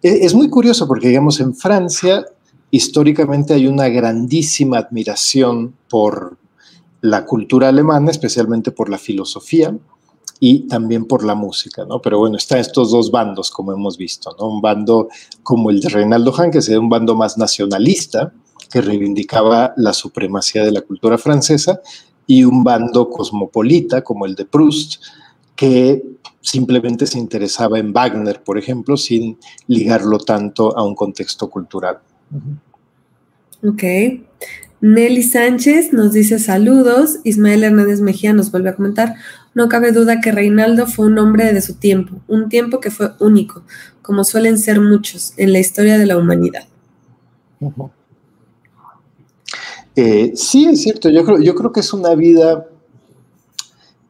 E, es muy curioso porque, digamos, en Francia históricamente hay una grandísima admiración por la cultura alemana, especialmente por la filosofía, y también por la música, ¿no? Pero bueno, están estos dos bandos, como hemos visto, ¿no? Un bando como el de Reinaldo Hahn, que sería un bando más nacionalista, que reivindicaba la supremacía de la cultura francesa, y un bando cosmopolita, como el de Proust, que simplemente se interesaba en Wagner, por ejemplo, sin ligarlo tanto a un contexto cultural. Ok. Nelly Sánchez nos dice saludos. Ismael Hernández Mejía nos vuelve a comentar. No cabe duda que Reinaldo fue un hombre de su tiempo, un tiempo que fue único, como suelen ser muchos en la historia de la humanidad. Eh, sí, es cierto. Yo creo, yo creo que es una vida.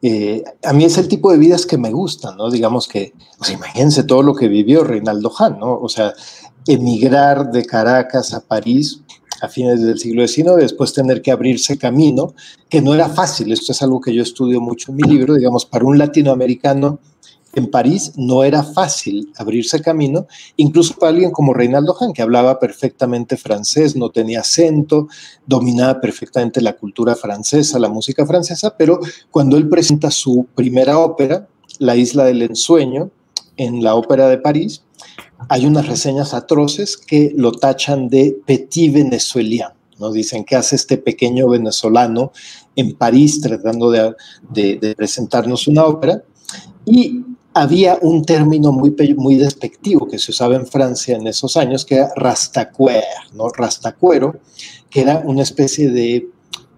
Eh, a mí es el tipo de vidas que me gustan, ¿no? Digamos que, pues imagínense todo lo que vivió Reinaldo Hahn, ¿no? O sea, emigrar de Caracas a París a fines del siglo XIX, después tener que abrirse camino, que no era fácil. Esto es algo que yo estudio mucho en mi libro, digamos, para un latinoamericano en París no era fácil abrirse camino, incluso para alguien como Reinaldo Hahn, que hablaba perfectamente francés, no tenía acento, dominaba perfectamente la cultura francesa, la música francesa, pero cuando él presenta su primera ópera, La isla del ensueño, en la Ópera de París, hay unas reseñas atroces que lo tachan de petit venezuelien, ¿no? Dicen que hace este pequeño venezolano en París tratando de, de presentarnos una ópera. Y había un término muy, muy despectivo que se usaba en Francia en esos años, que era rastacuer, ¿no? Rastacuero, que era una especie de,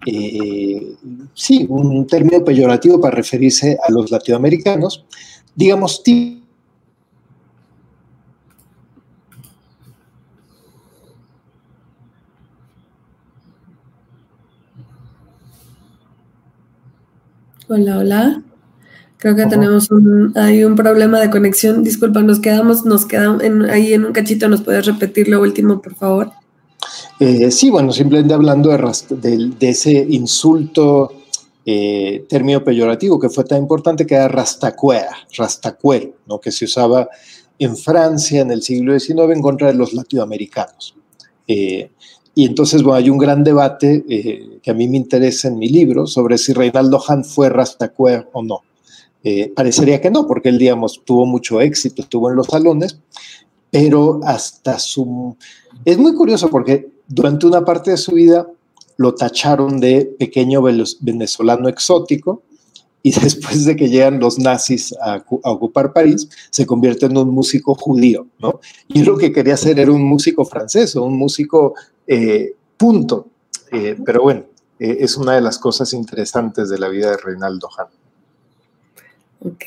eh, sí, un término peyorativo para referirse a los latinoamericanos, digamos, Hola, hola. Creo que tenemos un, hay un problema de conexión. Disculpa, nos quedamos, nos quedamos ahí en un cachito. ¿Nos puedes repetir lo último, por favor? Eh, sí, bueno, simplemente hablando de, ese insulto, eh, término peyorativo que fue tan importante que era rastacuera, rastacuero, ¿no? que se usaba en Francia en el siglo XIX en contra de los latinoamericanos. Eh, y entonces, bueno, hay un gran debate que a mí me interesa en mi libro sobre si Reinaldo Hahn fue rastacuer o no. Eh, parecería que no, porque él, digamos, tuvo mucho éxito, estuvo en los salones, pero hasta su... Es muy curioso porque durante una parte de su vida lo tacharon de pequeño venezolano exótico y <laughs> después de que llegan los nazis a, ocupar París, se convierte en un músico judío, ¿no? Y lo que quería hacer era un músico francés un músico eh, punto. Eh, pero bueno, es una de las cosas interesantes de la vida de Reinaldo Hahn. Ok.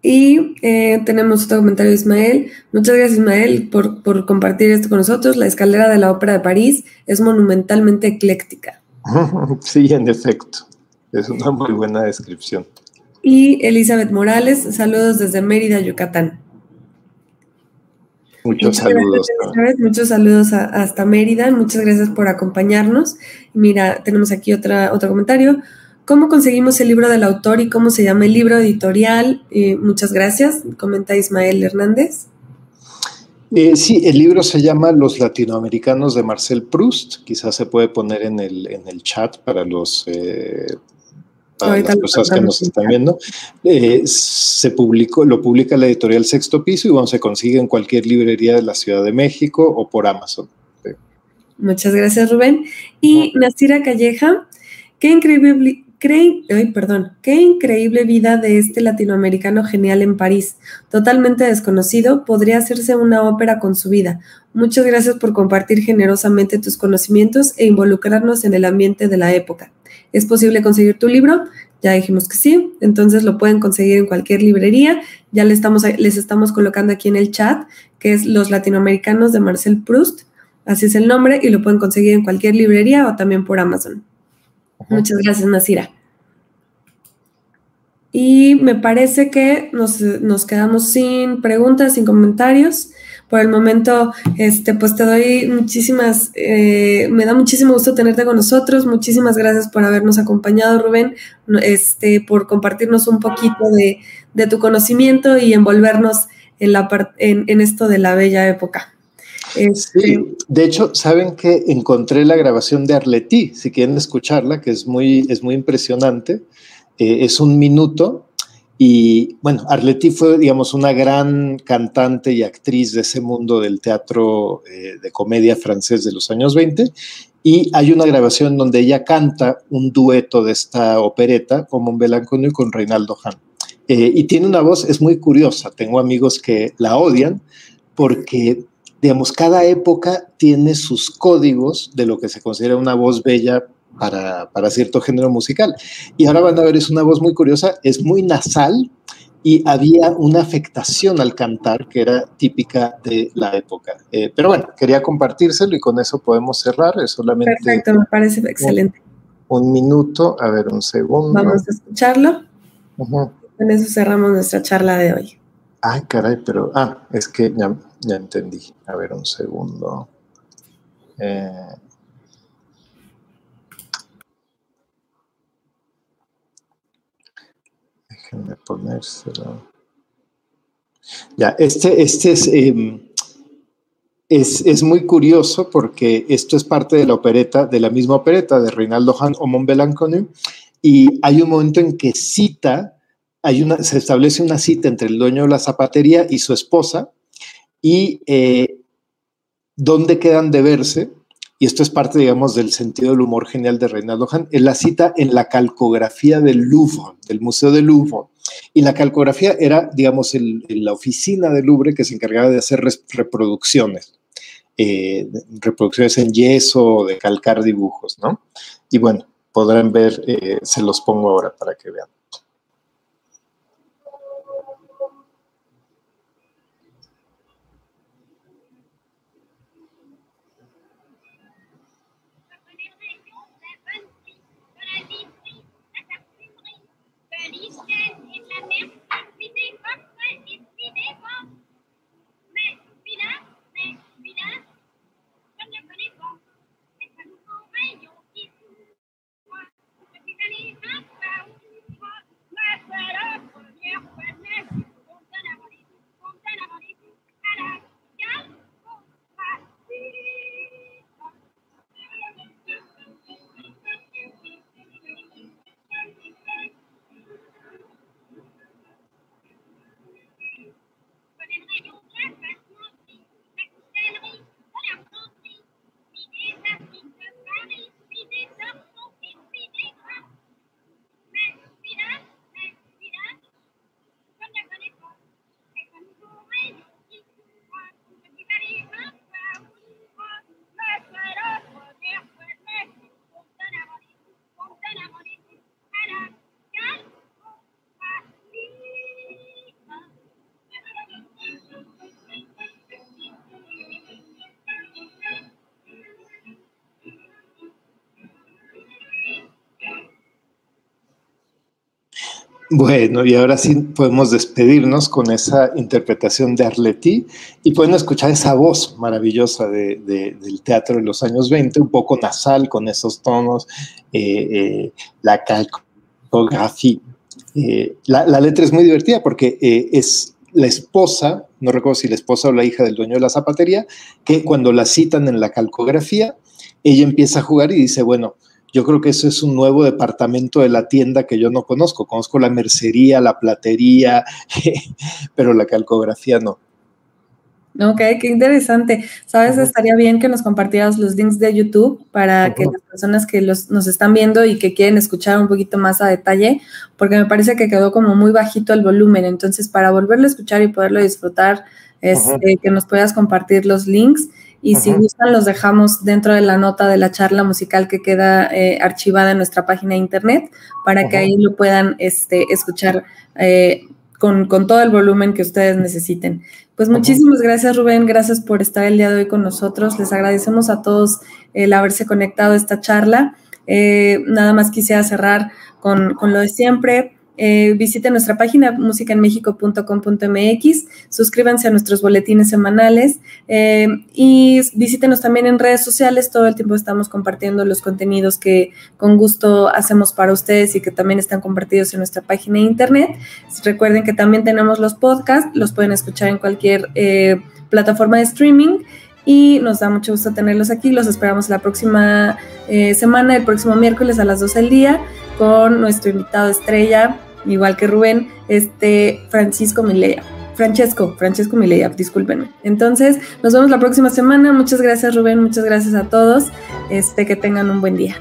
Y eh, tenemos otro comentario de Ismael. Muchas gracias, Ismael, por, por, compartir esto con nosotros. La escalera de la Ópera de París es monumentalmente ecléctica. <laughs> Sí, en efecto. Es una muy buena descripción. Y Elizabeth Morales, saludos desde Mérida, Yucatán. Muchos saludos. muchos saludos hasta Mérida. Muchas gracias por acompañarnos. Mira, tenemos aquí otra, otro comentario. ¿Cómo conseguimos el libro del autor y cómo se llama el libro editorial? Eh, muchas gracias, comenta Ismael Hernández. Eh, sí, el libro se llama Los latinoamericanos de Marcel Proust. Quizás se puede poner en el, en el chat para los eh, para las personas que nos están viendo. se publicó, lo publica la editorial Sexto Piso y bueno, se consigue en cualquier librería de la Ciudad de México o por Amazon. Muchas gracias, Rubén. Y Nasira Calleja, qué increíble, perdón, qué increíble vida de este latinoamericano genial en París. Totalmente desconocido, podría hacerse una ópera con su vida. Muchas gracias por compartir generosamente tus conocimientos e involucrarnos en el ambiente de la época. ¿Es posible conseguir tu libro? Ya dijimos que sí, entonces lo pueden conseguir en cualquier librería. Ya les estamos, les estamos colocando aquí en el chat, que es Los Latinoamericanos de Marcel Proust. Así es el nombre y lo pueden conseguir en cualquier librería o también por Amazon. Muchas gracias, Nasira. Y me parece que nos, quedamos sin preguntas, sin comentarios. Por el momento, este, pues te doy muchísimas, eh, me da muchísimo gusto tenerte con nosotros. Muchísimas gracias por habernos acompañado, Rubén, este, por compartirnos un poquito de, tu conocimiento y envolvernos en, la, en, en esto de la bella época. Este, sí, de hecho, saben que encontré la grabación de Arletí, si quieren escucharla, que es muy, es muy impresionante. Eh, es un minuto y bueno, Arletí fue, digamos, una gran cantante y actriz de ese mundo del teatro eh, de comedia francés de los años 20. Y hay una grabación donde ella canta un dueto de esta opereta, como un Belanconio con Reinaldo Hahn. Eh, y tiene una voz, es muy curiosa. Tengo amigos que la odian porque digamos, cada época tiene sus códigos de lo que se considera una voz bella para, para, cierto género musical. Y ahora van a ver, es una voz muy curiosa, es muy nasal y había una afectación al cantar que era típica de la época. Eh, pero bueno, quería compartírselo y con eso podemos cerrar. Es solamente. Perfecto, me parece excelente. Un, minuto, a ver, un segundo. Vamos a escucharlo. Con eso cerramos nuestra charla de hoy. Ay, caray, pero. Ah, es que ya, ya entendí. A ver, un segundo. Eh, déjenme ponérselo. Ya, este, este es, em, es, es, muy curioso porque esto es parte de la opereta, de la misma opereta de Reinaldo Hahn o Montbelanconu, y hay un momento en que cita, hay una, se establece una cita entre el dueño de la zapatería y su esposa, y eh, dónde quedan de verse, y esto es parte, digamos, del sentido del humor genial de Reinaldo Hahn, en la cita en la calcografía del Louvre, del Museo del Louvre. Y la calcografía era, digamos, el, la oficina del Louvre que se encargaba de hacer reproducciones, eh, reproducciones en yeso, de calcar dibujos, ¿no? Y bueno, podrán ver, eh, se los pongo ahora para que vean. Bueno, y ahora sí podemos despedirnos con esa interpretación de Arletty y pueden escuchar esa voz maravillosa del teatro de los años 20, un poco nasal con esos tonos, eh, eh, la calcografía. Eh, la, la, letra es muy divertida porque es la esposa, no recuerdo si la esposa o la hija del dueño de la zapatería, que cuando la citan en la calcografía, ella empieza a jugar y dice, bueno, yo creo que eso es un nuevo departamento de la tienda que yo no conozco. Conozco la mercería, la platería, <laughs> pero la calcografía no. Ok, qué interesante. Sabes, estaría bien que nos compartieras los links de YouTube para que las personas que los, nos están viendo y que quieren escuchar un poquito más a detalle, porque me parece que quedó como muy bajito el volumen. Entonces, para volverlo a escuchar y poderlo disfrutar, es este, que nos puedas compartir los links. Y si gustan, los dejamos dentro de la nota de la charla musical que queda eh, archivada en nuestra página de internet para que ahí lo puedan este, escuchar eh, con, todo el volumen que ustedes necesiten. Pues muchísimas gracias, Rubén. Gracias por estar el día de hoy con nosotros. Les agradecemos a todos el haberse conectado a esta charla. Eh, nada más quisiera cerrar con, con lo de siempre eh, visiten nuestra página musicaenmexico.com.mx, suscríbanse a nuestros boletines semanales eh, y visítenos también en redes sociales. Todo el tiempo estamos compartiendo los contenidos que con gusto hacemos para ustedes y que también están compartidos en nuestra página de internet. Recuerden que también tenemos los podcasts, los pueden escuchar en cualquier eh, plataforma de streaming y nos da mucho gusto tenerlos aquí. Los esperamos la próxima semana, el próximo miércoles a las 12 del día, con nuestro invitado estrella, igual que Rubén, este Francisco Milea. Francesco, Francesco Milea, discúlpenme. Entonces, nos vemos la próxima semana. Muchas gracias, Rubén. Muchas gracias a todos. Este, que tengan un buen día.